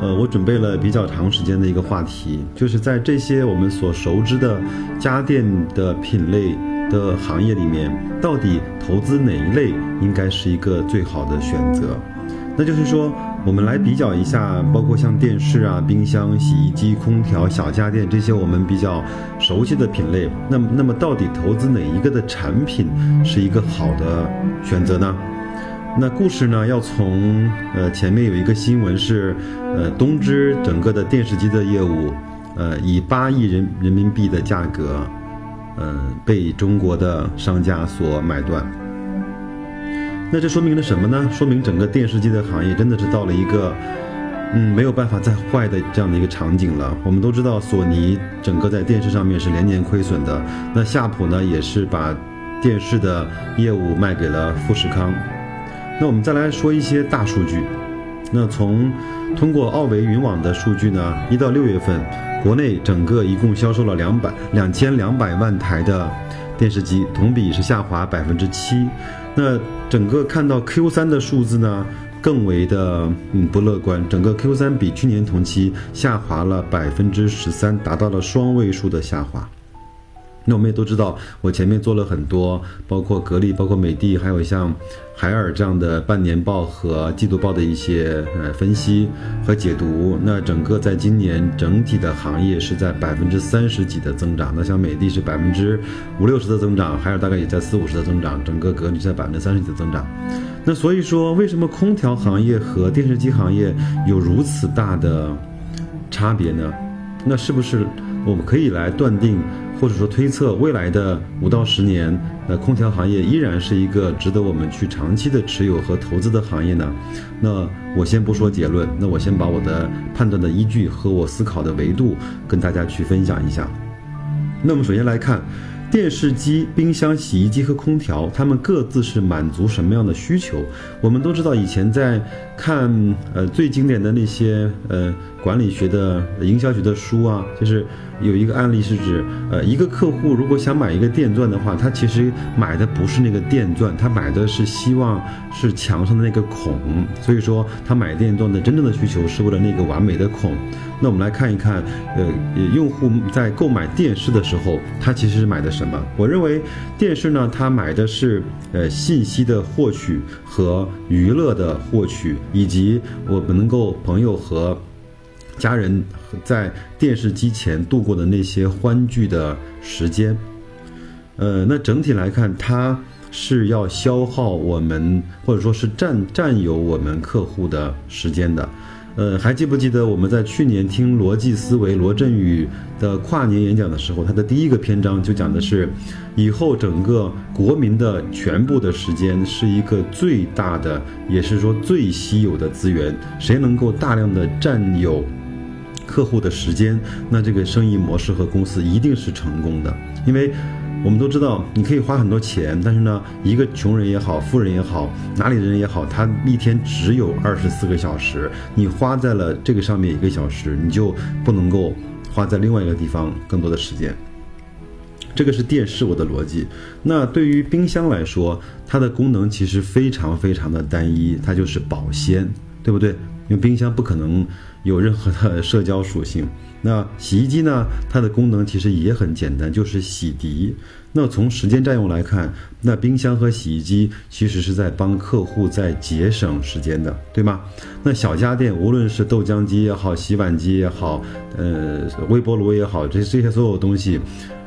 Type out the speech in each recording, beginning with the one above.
呃，我准备了比较长时间的一个话题，就是在这些我们所熟知的家电的品类的行业里面，到底投资哪一类应该是一个最好的选择？那就是说，我们来比较一下，包括像电视啊、冰箱、洗衣机、空调、小家电这些我们比较熟悉的品类，那么，那么到底投资哪一个的产品是一个好的选择呢？那故事呢，要从呃前面有一个新闻是，呃东芝整个的电视机的业务，呃以八亿人人民币的价格，嗯被中国的商家所买断。那这说明了什么呢？说明整个电视机的行业真的是到了一个，嗯没有办法再坏的这样的一个场景了。我们都知道，索尼整个在电视上面是连年亏损的，那夏普呢也是把电视的业务卖给了富士康。那我们再来说一些大数据。那从通过奥维云网的数据呢，一到六月份，国内整个一共销售了两百两千两百万台的电视机，同比是下滑百分之七。那整个看到 Q 三的数字呢，更为的嗯不乐观，整个 Q 三比去年同期下滑了百分之十三，达到了双位数的下滑。那我们也都知道，我前面做了很多，包括格力、包括美的，还有像海尔这样的半年报和季度报的一些呃分析和解读。那整个在今年整体的行业是在百分之三十几的增长。那像美的是百分之五六十的增长，海尔大概也在四五十的增长，整个格力在百分之三十几的增长。那所以说，为什么空调行业和电视机行业有如此大的差别呢？那是不是我们可以来断定？或者说推测未来的五到十年，呃空调行业依然是一个值得我们去长期的持有和投资的行业呢？那我先不说结论，那我先把我的判断的依据和我思考的维度跟大家去分享一下。那么首先来看。电视机、冰箱、洗衣机和空调，它们各自是满足什么样的需求？我们都知道，以前在看呃最经典的那些呃管理学的、营销学的书啊，就是有一个案例是指，呃一个客户如果想买一个电钻的话，他其实买的不是那个电钻，他买的是希望是墙上的那个孔，所以说他买电钻的真正的需求是为了那个完美的孔。那我们来看一看，呃，用户在购买电视的时候，他其实是买的什么？我认为电视呢，他买的是呃信息的获取和娱乐的获取，以及我们能够朋友和家人在电视机前度过的那些欢聚的时间。呃，那整体来看，它是要消耗我们或者说是占占有我们客户的时间的。呃，还记不记得我们在去年听逻辑思维罗振宇的跨年演讲的时候，他的第一个篇章就讲的是，以后整个国民的全部的时间是一个最大的，也是说最稀有的资源，谁能够大量的占有客户的时间，那这个生意模式和公司一定是成功的，因为。我们都知道，你可以花很多钱，但是呢，一个穷人也好，富人也好，哪里的人也好，他一天只有二十四个小时。你花在了这个上面一个小时，你就不能够花在另外一个地方更多的时间。这个是电视我的逻辑。那对于冰箱来说，它的功能其实非常非常的单一，它就是保鲜，对不对？因为冰箱不可能有任何的社交属性。那洗衣机呢？它的功能其实也很简单，就是洗涤。那从时间占用来看，那冰箱和洗衣机其实是在帮客户在节省时间的，对吗？那小家电，无论是豆浆机也好，洗碗机也好，呃，微波炉也好，这这些所有东西，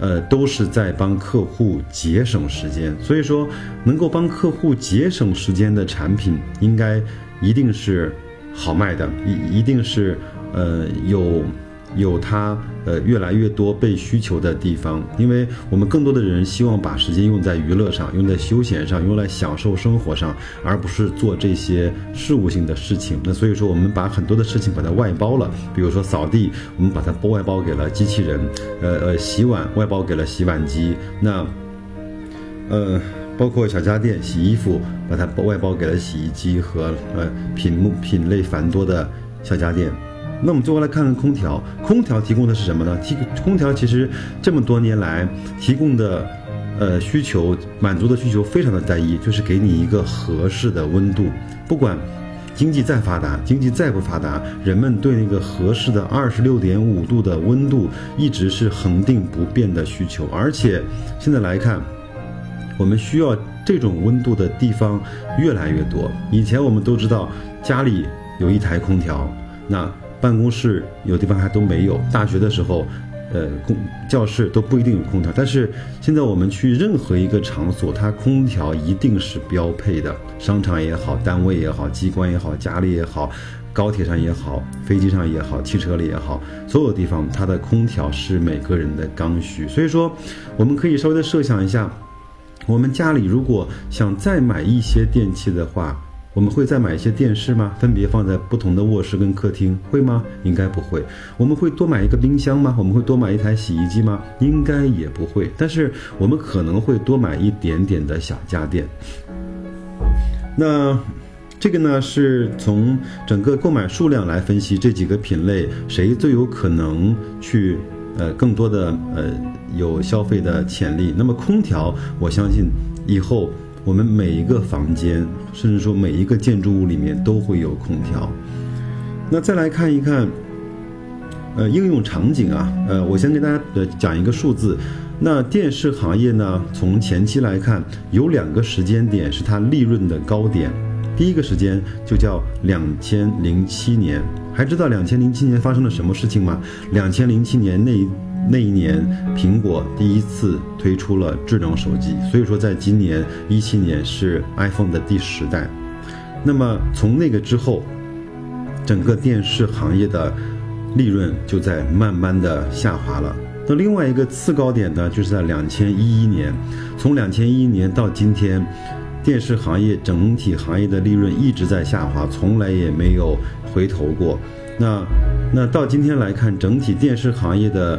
呃，都是在帮客户节省时间。所以说，能够帮客户节省时间的产品，应该一定是好卖的，一一定是呃有。有它呃越来越多被需求的地方，因为我们更多的人希望把时间用在娱乐上，用在休闲上，用来享受生活上，而不是做这些事务性的事情。那所以说，我们把很多的事情把它外包了，比如说扫地，我们把它外包给了机器人，呃呃，洗碗外包给了洗碗机，那呃包括小家电洗衣服，把它外包给了洗衣机和呃品目品类繁多的小家电。那我们最后来看看空调，空调提供的是什么呢？提空调其实这么多年来提供的，呃需求满足的需求非常的单一，就是给你一个合适的温度。不管经济再发达，经济再不发达，人们对那个合适的二十六点五度的温度一直是恒定不变的需求。而且现在来看，我们需要这种温度的地方越来越多。以前我们都知道家里有一台空调，那办公室有地方还都没有，大学的时候，呃，空教室都不一定有空调。但是现在我们去任何一个场所，它空调一定是标配的。商场也好，单位也好，机关也好，家里也好，高铁上也好，飞机上也好，汽车里也好，所有地方它的空调是每个人的刚需。所以说，我们可以稍微的设想一下，我们家里如果想再买一些电器的话。我们会再买一些电视吗？分别放在不同的卧室跟客厅，会吗？应该不会。我们会多买一个冰箱吗？我们会多买一台洗衣机吗？应该也不会。但是我们可能会多买一点点的小家电。那这个呢，是从整个购买数量来分析这几个品类，谁最有可能去呃更多的呃有消费的潜力？那么空调，我相信以后。我们每一个房间，甚至说每一个建筑物里面都会有空调。那再来看一看，呃，应用场景啊，呃，我先给大家呃讲一个数字。那电视行业呢，从前期来看，有两个时间点是它利润的高点。第一个时间就叫两千零七年，还知道两千零七年发生了什么事情吗？两千零七年那。那一年，苹果第一次推出了智能手机，所以说在今年一七年是 iPhone 的第十代。那么从那个之后，整个电视行业的利润就在慢慢的下滑了。那另外一个次高点呢，就是在两千一一年，从两千一一年到今天，电视行业整体行业的利润一直在下滑，从来也没有回头过。那那到今天来看，整体电视行业的。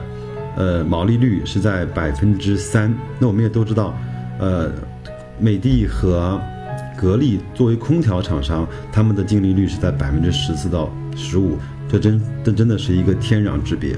呃，毛利率是在百分之三。那我们也都知道，呃，美的和格力作为空调厂商，他们的净利率是在百分之十四到十五，这真这真的是一个天壤之别。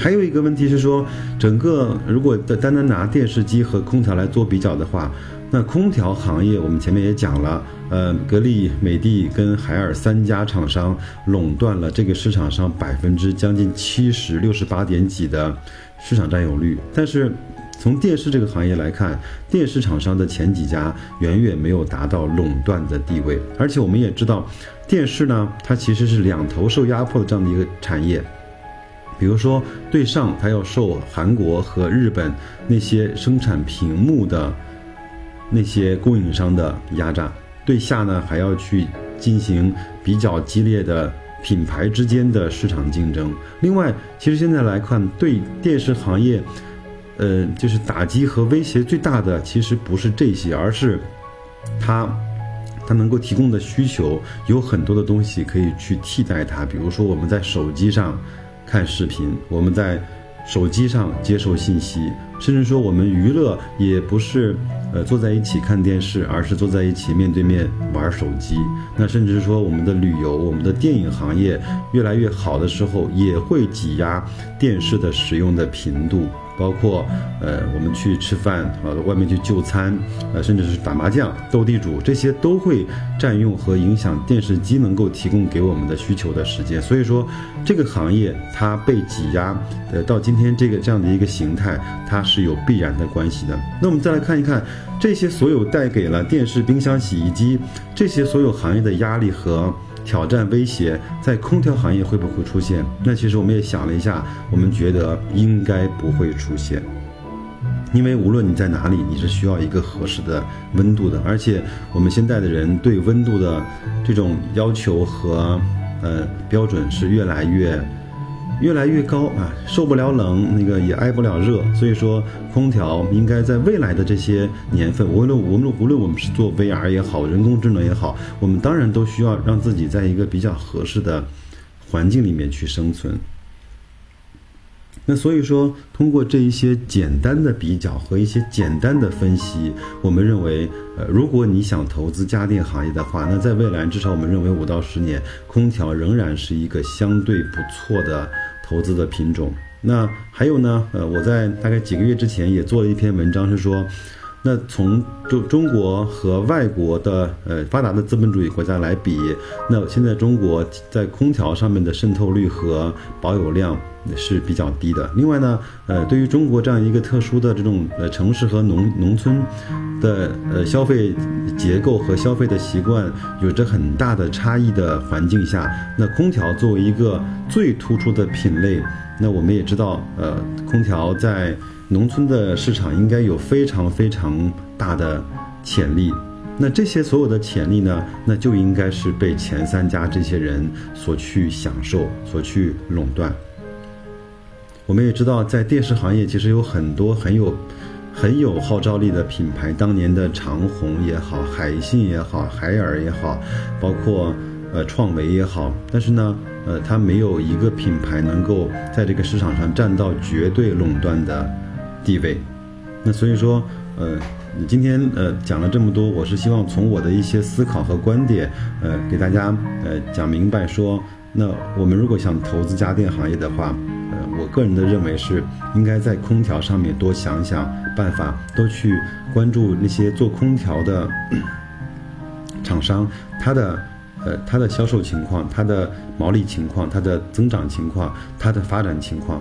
还有一个问题是说，整个如果单单拿电视机和空调来做比较的话。那空调行业，我们前面也讲了，呃，格力、美的跟海尔三家厂商垄断了这个市场上百分之将近七十六十八点几的市场占有率。但是，从电视这个行业来看，电视厂商的前几家远远没有达到垄断的地位。而且我们也知道，电视呢，它其实是两头受压迫的这样的一个产业。比如说，对上它要受韩国和日本那些生产屏幕的。那些供应商的压榨，对下呢还要去进行比较激烈的品牌之间的市场竞争。另外，其实现在来看，对电视行业，呃，就是打击和威胁最大的，其实不是这些，而是它它能够提供的需求有很多的东西可以去替代它。比如说，我们在手机上看视频，我们在手机上接受信息，甚至说我们娱乐也不是。呃，坐在一起看电视，而是坐在一起面对面玩手机。那甚至说，我们的旅游、我们的电影行业越来越好的时候，也会挤压电视的使用的频度。包括，呃，我们去吃饭啊，外面去就餐，呃，甚至是打麻将、斗地主，这些都会占用和影响电视机能够提供给我们的需求的时间。所以说，这个行业它被挤压，呃，到今天这个这样的一个形态，它是有必然的关系的。那我们再来看一看这些所有带给了电视、冰箱、洗衣机这些所有行业的压力和。挑战威胁在空调行业会不会出现？那其实我们也想了一下，我们觉得应该不会出现，因为无论你在哪里，你是需要一个合适的温度的，而且我们现在的人对温度的这种要求和呃标准是越来越越来越高啊，受不了冷，那个也挨不了热，所以说空调应该在未来的这些年份，无论无论无论我们是做 VR 也好，人工智能也好，我们当然都需要让自己在一个比较合适的环境里面去生存。那所以说，通过这一些简单的比较和一些简单的分析，我们认为，呃，如果你想投资家电行业的话，那在未来至少我们认为五到十年，空调仍然是一个相对不错的投资的品种。那还有呢，呃，我在大概几个月之前也做了一篇文章，是说。那从中中国和外国的呃发达的资本主义国家来比，那现在中国在空调上面的渗透率和保有量是比较低的。另外呢，呃，对于中国这样一个特殊的这种呃城市和农农村的呃消费结构和消费的习惯有着很大的差异的环境下，那空调作为一个最突出的品类，那我们也知道，呃，空调在。农村的市场应该有非常非常大的潜力，那这些所有的潜力呢，那就应该是被前三家这些人所去享受、所去垄断。我们也知道，在电视行业其实有很多很有很有号召力的品牌，当年的长虹也好、海信也好、海尔也好，包括呃创维也好，但是呢，呃，它没有一个品牌能够在这个市场上占到绝对垄断的。地位，那所以说，呃，你今天呃讲了这么多，我是希望从我的一些思考和观点，呃，给大家呃讲明白说，那我们如果想投资家电行业的话，呃，我个人的认为是应该在空调上面多想想办法，多去关注那些做空调的厂商，它的呃它的销售情况、它的毛利情况、它的增长情况、它的发展情况。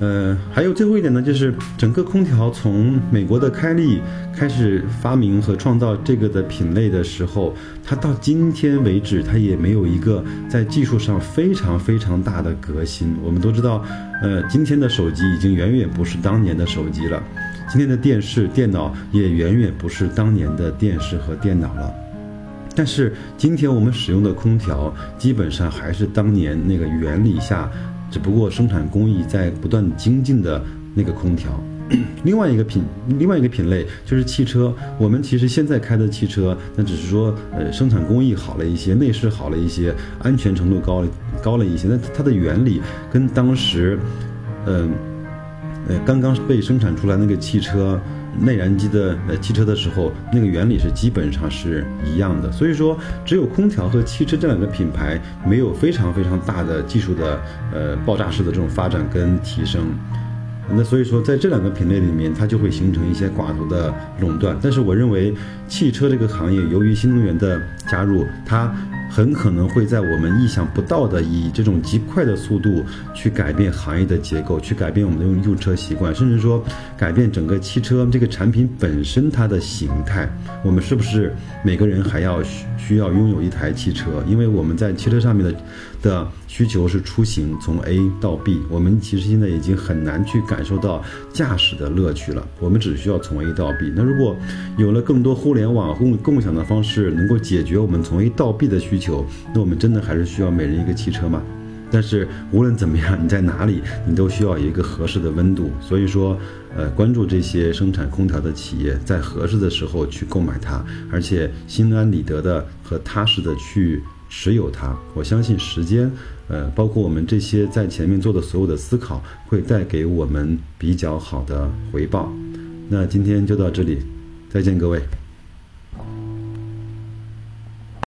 呃，还有最后一点呢，就是整个空调从美国的开利开始发明和创造这个的品类的时候，它到今天为止，它也没有一个在技术上非常非常大的革新。我们都知道，呃，今天的手机已经远远不是当年的手机了，今天的电视、电脑也远远不是当年的电视和电脑了。但是今天我们使用的空调，基本上还是当年那个原理下。只不过生产工艺在不断精进的那个空调，另外一个品，另外一个品类就是汽车。我们其实现在开的汽车，那只是说，呃，生产工艺好了一些，内饰好了一些，安全程度高高了一些。那它的原理跟当时，嗯，呃，刚刚被生产出来那个汽车。内燃机的呃汽车的时候，那个原理是基本上是一样的。所以说，只有空调和汽车这两个品牌没有非常非常大的技术的呃爆炸式的这种发展跟提升。那所以说，在这两个品类里面，它就会形成一些寡头的垄断。但是我认为，汽车这个行业由于新能源的加入，它。很可能会在我们意想不到的以这种极快的速度去改变行业的结构，去改变我们的用用车习惯，甚至说改变整个汽车这个产品本身它的形态。我们是不是每个人还要需需要拥有一台汽车？因为我们在汽车上面的的需求是出行从 A 到 B，我们其实现在已经很难去感受到驾驶的乐趣了。我们只需要从 A 到 B。那如果有了更多互联网共共享的方式，能够解决我们从 A 到 B 的需求，那我们真的还是需要每人一个汽车吗？但是无论怎么样，你在哪里，你都需要一个合适的温度。所以说，呃，关注这些生产空调的企业，在合适的时候去购买它，而且心安理得的和踏实的去持有它。我相信时间，呃，包括我们这些在前面做的所有的思考，会带给我们比较好的回报。那今天就到这里，再见各位。